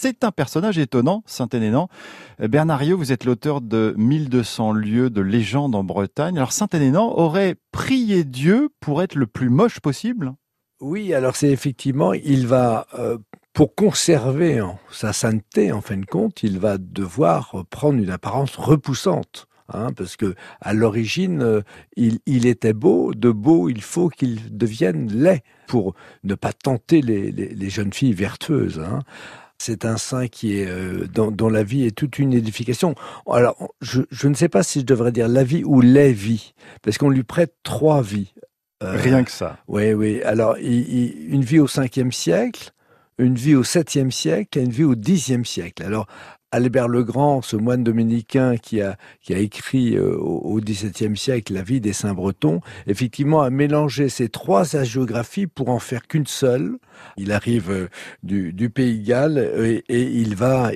c'est un personnage étonnant, Saint-Hénénan. Bernard vous êtes l'auteur de 1200 lieux de légende en Bretagne. Alors Saint-Hénénan aurait prié Dieu pour être le plus moche possible? Oui, alors c'est effectivement, il va, euh, pour conserver sa sainteté, en fin de compte, il va devoir prendre une apparence repoussante. Hein, parce que à l'origine, euh, il, était beau. De beau, il faut qu'il devienne laid pour ne pas tenter les, jeunes filles vertueuses. Hein. C'est un saint qui est euh, dont, la vie est toute une édification. Alors, je, ne sais pas si je devrais dire la vie ou les vies, parce qu'on lui prête trois vies. Euh, Rien que ça. Oui, oui. Alors, une vie au 5e siècle, une vie au 7e siècle et une vie au 10e siècle. Alors, Albert le Grand, ce moine dominicain qui a, qui a écrit euh, au XVIIe siècle la vie des saints bretons, effectivement a mélangé ces trois hagiographies pour en faire qu'une seule. Il arrive euh, du, du Pays Galles et, et, il va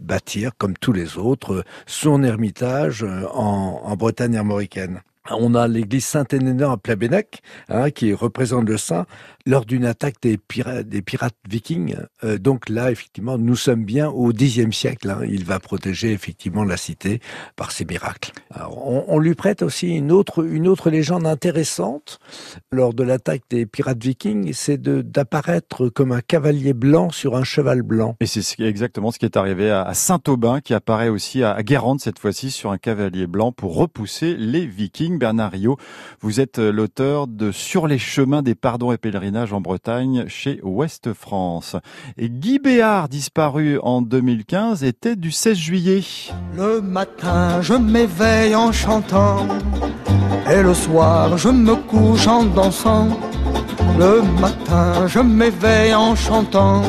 bâtir, comme tous les autres, son ermitage euh, en, en Bretagne armoricaine. On a l'église Saint-Hénénan à Plabennec, hein, qui représente le saint, lors d'une attaque des pirates, des pirates vikings. Euh, donc là, effectivement, nous sommes bien au Xe siècle. Hein. Il va protéger effectivement la cité par ses miracles. on, lui prête aussi une autre, une autre légende intéressante lors de l'attaque des pirates vikings, c'est d'apparaître comme un cavalier blanc sur un cheval blanc. Et c'est exactement ce qui est arrivé à Saint-Aubin, qui apparaît aussi à Guérande cette fois-ci sur un cavalier blanc pour repousser les vikings. Bernard Rio, vous êtes l'auteur de Sur les chemins des pardons et pèlerinages en Bretagne chez Ouest France. Et Guy Béard, disparu en 2015, était du 16 juillet. Le matin, je m'éveille en chantant, et le soir, je me couche en dansant. Le matin, je m'éveille en chantant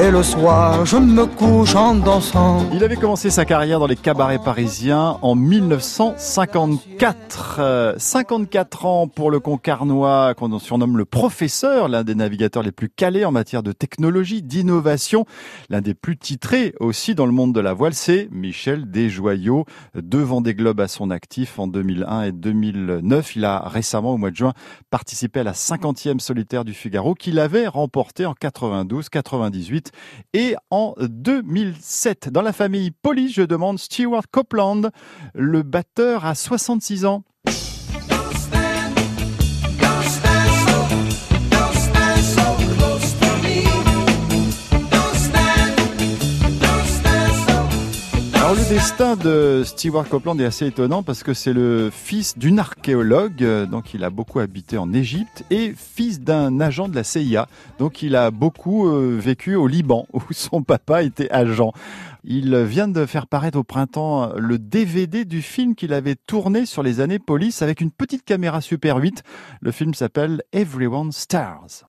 et le soir, je me couche en dansant. Il avait commencé sa carrière dans les cabarets parisiens en 1954. 54 euh, ans pour le Concarnois, qu'on surnomme le professeur, l'un des navigateurs les plus calés en matière de technologie, d'innovation, l'un des plus titrés aussi dans le monde de la voile, c'est Michel Desjoyaux, devant des globes à son actif en 2001 et 2009. Il a récemment, au mois de juin, participé à la 50e solitaire du Figaro qu'il avait remporté en 92, 98 et en 2007. Dans la famille Police, je demande Stewart Copeland, le batteur à 66 ans. Le destin de Stewart Copeland est assez étonnant parce que c'est le fils d'une archéologue, donc il a beaucoup habité en Égypte, et fils d'un agent de la CIA, donc il a beaucoup euh, vécu au Liban où son papa était agent. Il vient de faire paraître au printemps le DVD du film qu'il avait tourné sur les années police avec une petite caméra Super 8. Le film s'appelle Everyone Stars.